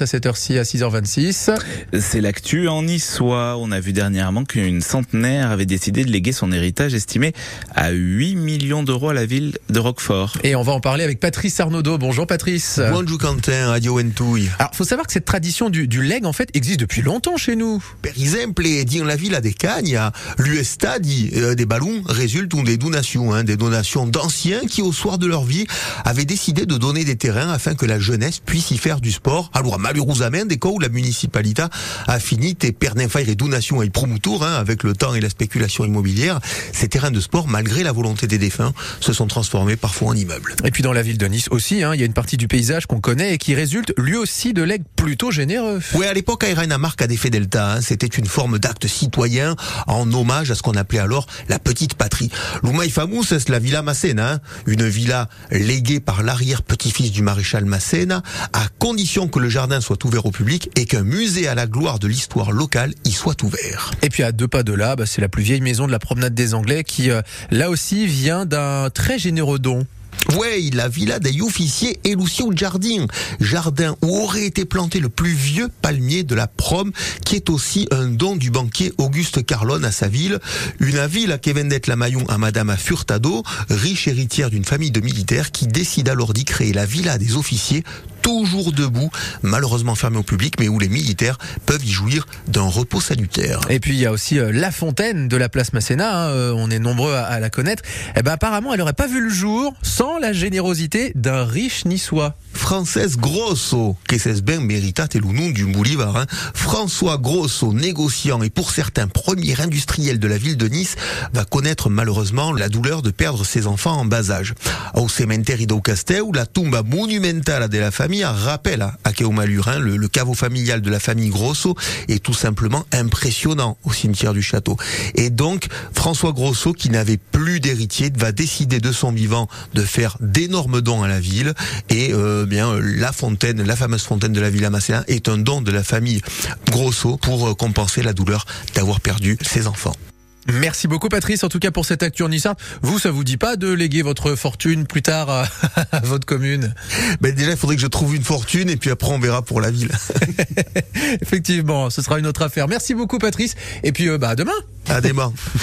à cette heure-ci à 6h26. C'est l'actu en niçois. On a vu dernièrement qu'une centenaire avait décidé de léguer son héritage estimé à 8 millions d'euros à la ville de Roquefort. Et on va en parler avec Patrice Arnaudot. Bonjour Patrice. Bonjour Quentin, Radio Entouille. Alors, faut savoir que cette tradition du, du leg, en fait, existe depuis longtemps chez nous. Per exemple, dans la ville des Cagnes, l'UESTA dit euh, des ballons résultent des donations, hein, des donations d'anciens qui, au soir de leur vie, avaient décidé de donner des terrains afin que la jeunesse puisse y faire du sport. Alors, cas où la municipalité a fini tes faire et donations et promotour, hein, avec le temps et la spéculation immobilière, ces terrains de sport, malgré la volonté des défunts, se sont transformés parfois en immeubles. Et puis dans la ville de Nice aussi, hein, il y a une partie du paysage qu'on connaît et qui résulte lui aussi de legs plutôt généreux. Oui, à l'époque, Airaina Marque a défait Delta. Hein, C'était une forme d'acte citoyen en hommage à ce qu'on appelait alors la petite patrie. L'Oumaï Famous, c'est la Villa Masséna, hein, une villa léguée par l'arrière-petit-fils du maréchal Masséna, à condition que le jardin soit ouvert au public et qu'un musée à la gloire de l'histoire locale y soit ouvert. Et puis à deux pas de là, bah, c'est la plus vieille maison de la promenade des Anglais qui, euh, là aussi, vient d'un très généreux don. Ouais, la villa des officiers et Lucio Jardin, jardin où aurait été planté le plus vieux palmier de la Prom, qui est aussi un don du banquier Auguste Carlone à sa ville. Une ville qui d'être la maillon à Madame Furtado, riche héritière d'une famille de militaires, qui décide alors d'y créer la villa des officiers, toujours debout, malheureusement fermée au public, mais où les militaires peuvent y jouir d'un repos salutaire. Et puis il y a aussi euh, la fontaine de la place Masséna, hein, euh, on est nombreux à, à la connaître. Eh ben apparemment, elle n'aurait pas vu le jour sans la générosité d'un riche niçois. Frances Grosso, que c'est bien du Bolivar. Hein. François Grosso, négociant et pour certains premier industriel de la ville de Nice, va connaître malheureusement la douleur de perdre ses enfants en bas âge. Au cementerio do la tumba monumentale de la famille rappelle à Kéomalurin, le, le caveau familial de la famille Grosso, est tout simplement impressionnant au cimetière du château. Et donc, François Grosso, qui n'avait plus d'héritier, va décider de son vivant de faire d'énormes dons à la ville et euh, bien la fontaine, la fameuse fontaine de la Villa Masséna est un don de la famille Grosso pour euh, compenser la douleur d'avoir perdu ses enfants. Merci beaucoup Patrice, en tout cas pour cette actu en Vous, ça vous dit pas de léguer votre fortune plus tard à, à votre commune? Ben Déjà, il faudrait que je trouve une fortune et puis après on verra pour la ville. Effectivement, ce sera une autre affaire. Merci beaucoup Patrice et puis euh, bah, à demain. À demain.